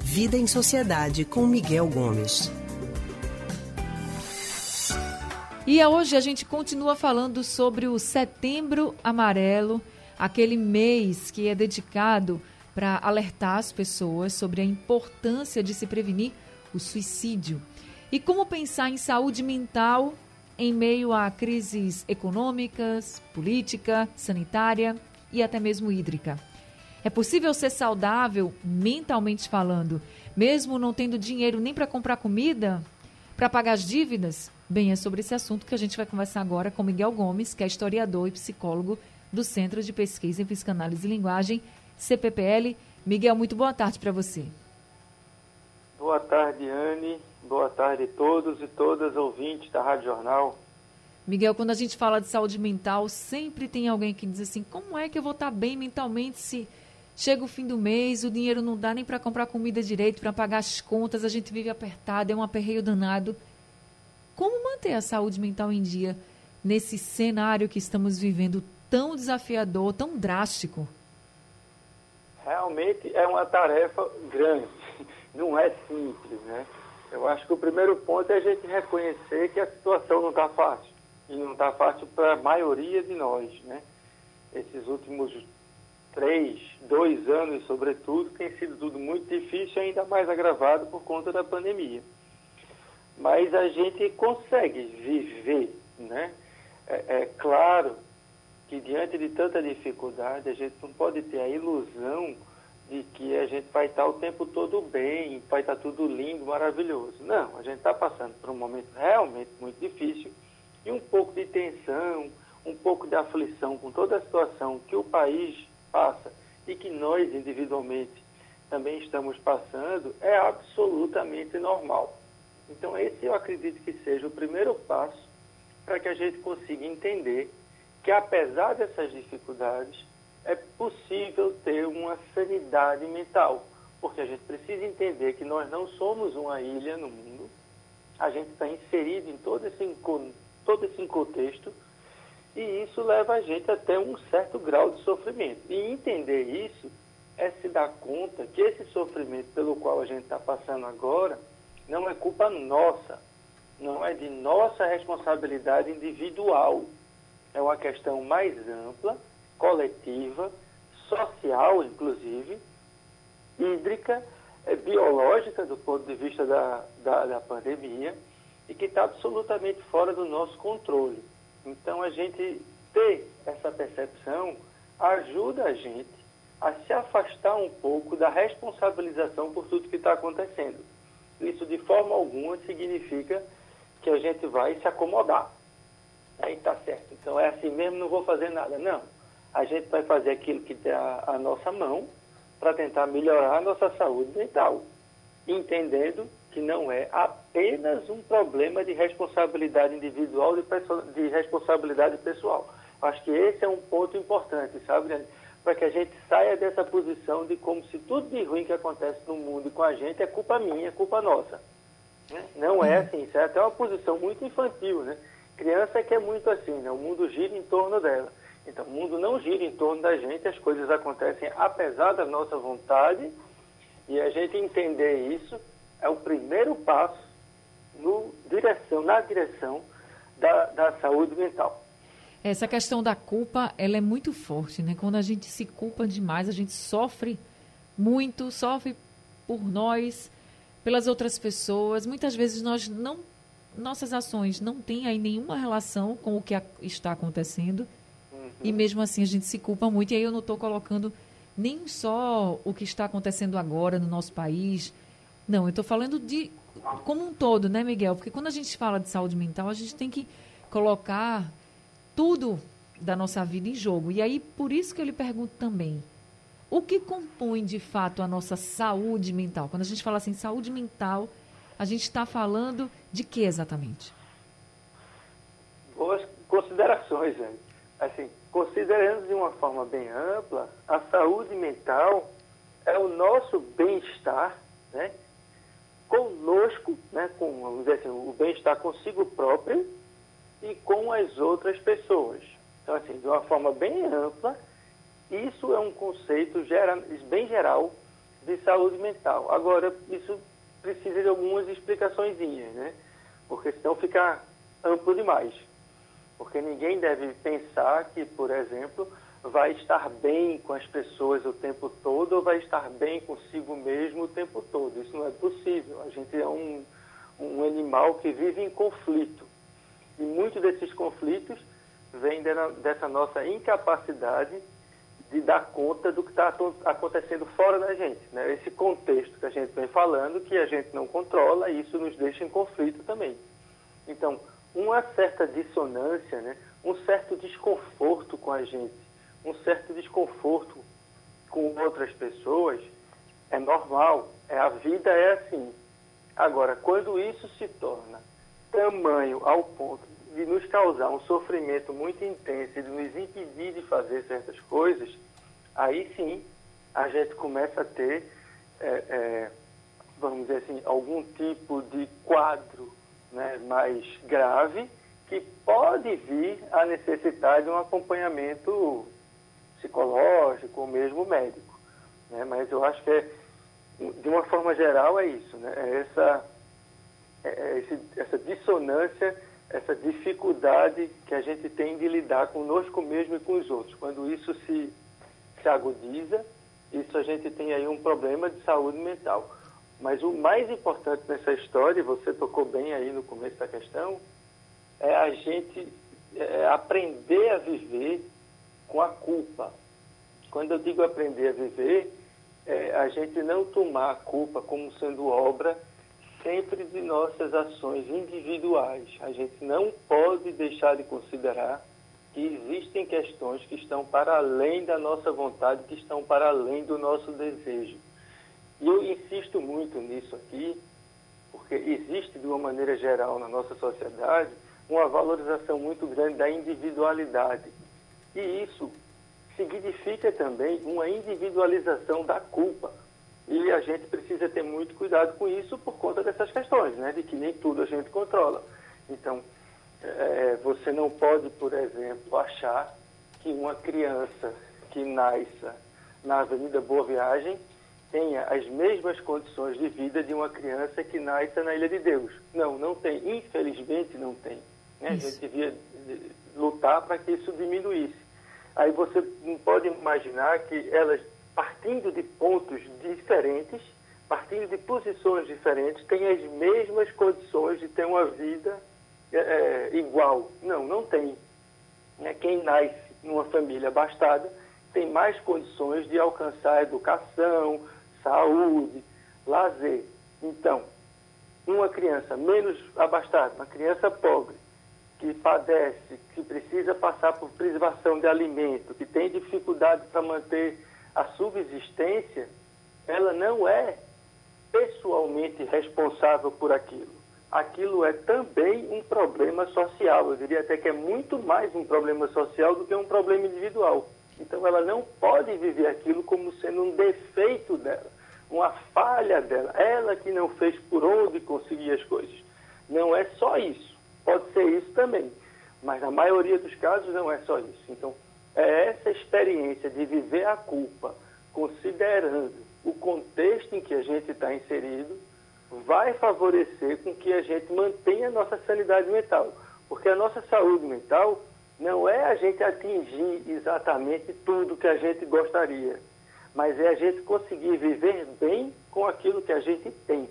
Vida em Sociedade com Miguel Gomes. E hoje a gente continua falando sobre o Setembro Amarelo, aquele mês que é dedicado para alertar as pessoas sobre a importância de se prevenir o suicídio. E como pensar em saúde mental em meio a crises econômicas, política, sanitária e até mesmo hídrica. É possível ser saudável mentalmente falando, mesmo não tendo dinheiro nem para comprar comida, para pagar as dívidas? Bem, é sobre esse assunto que a gente vai conversar agora com Miguel Gomes, que é historiador e psicólogo do Centro de Pesquisa em Psicanálise e Linguagem, CPPL. Miguel, muito boa tarde para você. Boa tarde, Anne. Boa tarde a todos e todas ouvintes da Rádio Jornal. Miguel, quando a gente fala de saúde mental, sempre tem alguém que diz assim: como é que eu vou estar bem mentalmente se chega o fim do mês, o dinheiro não dá nem para comprar comida direito, para pagar as contas, a gente vive apertado, é um aperreio danado. Como manter a saúde mental em dia nesse cenário que estamos vivendo tão desafiador, tão drástico? Realmente é uma tarefa grande não é simples, né? Eu acho que o primeiro ponto é a gente reconhecer que a situação não está fácil. E não está fácil para a maioria de nós, né? Esses últimos três, dois anos, sobretudo, tem sido tudo muito difícil ainda mais agravado por conta da pandemia. Mas a gente consegue viver, né? É, é claro que diante de tanta dificuldade, a gente não pode ter a ilusão de que a gente vai estar o tempo todo bem, vai estar tudo lindo, maravilhoso. Não, a gente está passando por um momento realmente muito difícil e um pouco de tensão, um pouco de aflição com toda a situação que o país passa e que nós individualmente também estamos passando, é absolutamente normal. Então, esse eu acredito que seja o primeiro passo para que a gente consiga entender que, apesar dessas dificuldades, é possível ter uma sanidade mental, porque a gente precisa entender que nós não somos uma ilha no mundo, a gente está inserido em todo esse, todo esse contexto e isso leva a gente até um certo grau de sofrimento. E entender isso é se dar conta que esse sofrimento pelo qual a gente está passando agora não é culpa nossa, não é de nossa responsabilidade individual. É uma questão mais ampla coletiva, social, inclusive, hídrica, é, biológica, do ponto de vista da, da, da pandemia, e que está absolutamente fora do nosso controle. Então, a gente ter essa percepção ajuda a gente a se afastar um pouco da responsabilização por tudo que está acontecendo. Isso, de forma alguma, significa que a gente vai se acomodar. Aí está certo. Então, é assim mesmo, não vou fazer nada. Não a gente vai fazer aquilo que está à nossa mão para tentar melhorar a nossa saúde mental, entendendo que não é apenas um problema de responsabilidade individual, de, de responsabilidade pessoal. Acho que esse é um ponto importante, sabe, Para que a gente saia dessa posição de como se tudo de ruim que acontece no mundo e com a gente é culpa minha, é culpa nossa. Né? Não é assim, isso é até uma posição muito infantil, né? Criança é que é muito assim, né? O mundo gira em torno dela. Então, o mundo não gira em torno da gente, as coisas acontecem apesar da nossa vontade, e a gente entender isso é o primeiro passo no direção, na direção da, da saúde mental. Essa questão da culpa, ela é muito forte, né? Quando a gente se culpa demais, a gente sofre muito, sofre por nós, pelas outras pessoas. Muitas vezes nós não, nossas ações não têm aí nenhuma relação com o que está acontecendo e mesmo assim a gente se culpa muito. E aí eu não estou colocando nem só o que está acontecendo agora no nosso país. Não, eu estou falando de como um todo, né, Miguel? Porque quando a gente fala de saúde mental, a gente tem que colocar tudo da nossa vida em jogo. E aí, por isso que eu lhe pergunto também, o que compõe de fato a nossa saúde mental? Quando a gente fala assim, saúde mental, a gente está falando de que exatamente? Boas considerações, gente. Assim, considerando de uma forma bem ampla, a saúde mental é o nosso bem-estar, né? Conosco, né? Com, vamos dizer assim, o bem-estar consigo próprio e com as outras pessoas. Então, assim, de uma forma bem ampla, Isso é um conceito gera, bem geral de saúde mental. Agora, isso precisa de algumas explicações, né? Porque senão fica amplo demais. Porque ninguém deve pensar que, por exemplo, vai estar bem com as pessoas o tempo todo ou vai estar bem consigo mesmo o tempo todo. Isso não é possível. A gente é um, um animal que vive em conflito. E muitos desses conflitos vêm dessa nossa incapacidade de dar conta do que está acontecendo fora da gente. Né? Esse contexto que a gente vem falando, que a gente não controla, isso nos deixa em conflito também. Então, uma certa dissonância, né? um certo desconforto com a gente, um certo desconforto com outras pessoas, é normal. É, a vida é assim. Agora, quando isso se torna tamanho ao ponto de nos causar um sofrimento muito intenso e de nos impedir de fazer certas coisas, aí sim a gente começa a ter, é, é, vamos dizer assim, algum tipo de quadro né, mais grave que pode vir a necessitar de um acompanhamento psicológico ou mesmo médico. Né? Mas eu acho que, é, de uma forma geral, é isso. Né? É essa, é, é esse, essa dissonância, essa dificuldade que a gente tem de lidar conosco mesmo e com os outros. Quando isso se, se agudiza, isso a gente tem aí um problema de saúde mental. Mas o mais importante nessa história, e você tocou bem aí no começo da questão, é a gente é, aprender a viver com a culpa. Quando eu digo aprender a viver, é a gente não tomar a culpa como sendo obra sempre de nossas ações individuais. A gente não pode deixar de considerar que existem questões que estão para além da nossa vontade, que estão para além do nosso desejo. E eu insisto muito nisso aqui, porque existe de uma maneira geral na nossa sociedade uma valorização muito grande da individualidade. E isso significa também uma individualização da culpa. E a gente precisa ter muito cuidado com isso por conta dessas questões, né? de que nem tudo a gente controla. Então, é, você não pode, por exemplo, achar que uma criança que nasça na Avenida Boa Viagem tenha as mesmas condições de vida de uma criança que nasce na Ilha de Deus. Não, não tem. Infelizmente não tem. Né? A gente devia lutar para que isso diminuísse. Aí você não pode imaginar que elas, partindo de pontos diferentes, partindo de posições diferentes, têm as mesmas condições de ter uma vida é, igual. Não, não tem. Né? Quem nasce numa família abastada tem mais condições de alcançar educação, saúde, lazer. Então, uma criança menos abastada, uma criança pobre, que padece, que precisa passar por privação de alimento, que tem dificuldade para manter a subsistência, ela não é pessoalmente responsável por aquilo. Aquilo é também um problema social. Eu diria até que é muito mais um problema social do que um problema individual. Então ela não pode viver aquilo como sendo um defeito dela, uma falha dela. Ela que não fez por onde conseguir as coisas. Não é só isso. Pode ser isso também, mas na maioria dos casos não é só isso. Então, é essa experiência de viver a culpa, considerando o contexto em que a gente está inserido, vai favorecer com que a gente mantenha a nossa sanidade mental. Porque a nossa saúde mental não é a gente atingir exatamente tudo que a gente gostaria, mas é a gente conseguir viver bem com aquilo que a gente tem.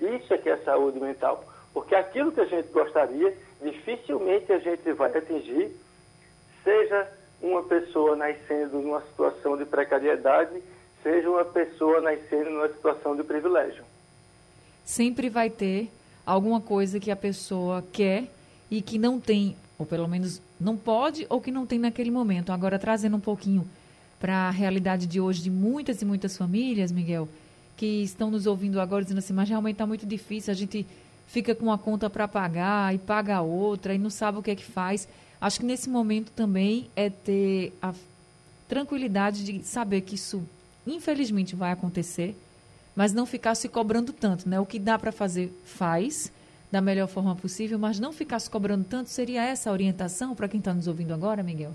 Isso é que é saúde mental. Porque aquilo que a gente gostaria, dificilmente a gente vai atingir, seja uma pessoa nascendo numa situação de precariedade, seja uma pessoa nascendo numa situação de privilégio. Sempre vai ter alguma coisa que a pessoa quer e que não tem, ou pelo menos não pode, ou que não tem naquele momento. Agora, trazendo um pouquinho para a realidade de hoje de muitas e muitas famílias, Miguel, que estão nos ouvindo agora dizendo assim, mas realmente está muito difícil, a gente fica com uma conta para pagar e paga outra e não sabe o que é que faz. Acho que nesse momento também é ter a tranquilidade de saber que isso infelizmente vai acontecer, mas não ficar se cobrando tanto, né? O que dá para fazer, faz da melhor forma possível, mas não ficar se cobrando tanto. Seria essa a orientação para quem está nos ouvindo agora, Miguel?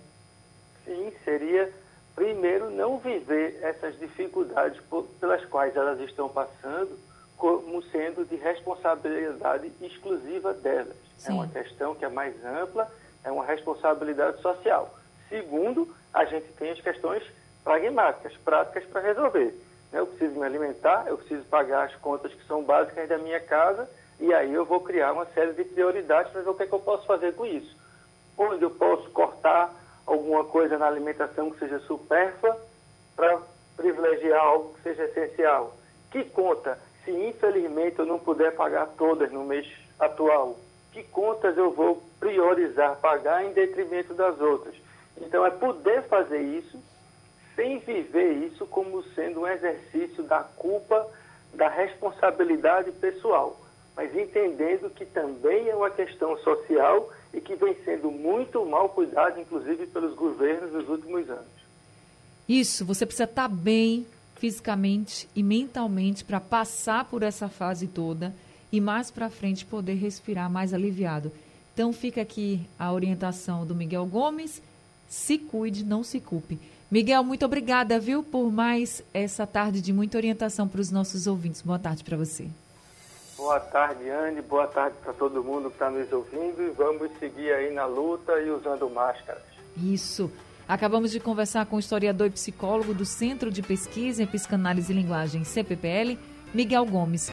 Sim, seria primeiro, não viver essas dificuldades pelas quais elas estão passando como sendo de responsabilidade exclusiva delas. Sim. É uma questão que é mais ampla, é uma responsabilidade social. Segundo, a gente tem as questões pragmáticas, práticas para resolver. Eu preciso me alimentar, eu preciso pagar as contas que são básicas da minha casa, e aí eu vou criar uma série de prioridades para ver o que, é que eu posso fazer com isso. Onde eu posso cortar alguma coisa na alimentação que seja supérflua para privilegiar algo que seja essencial. Que conta, se infelizmente eu não puder pagar todas no mês atual, que contas eu vou priorizar pagar em detrimento das outras? Então é poder fazer isso sem viver isso como sendo um exercício da culpa, da responsabilidade pessoal, mas entendendo que também é uma questão social e que vem sendo muito mal cuidado, inclusive pelos governos nos últimos anos. Isso, você precisa estar bem fisicamente e mentalmente para passar por essa fase toda e mais para frente poder respirar mais aliviado. Então fica aqui a orientação do Miguel Gomes, se cuide, não se culpe. Miguel, muito obrigada, viu, por mais essa tarde de muita orientação para os nossos ouvintes. Boa tarde para você. Boa tarde, Anne. Boa tarde para todo mundo que está nos ouvindo. E vamos seguir aí na luta e usando máscaras. Isso. Acabamos de conversar com o historiador e psicólogo do Centro de Pesquisa em Psicanálise e Linguagem, CPPL, Miguel Gomes.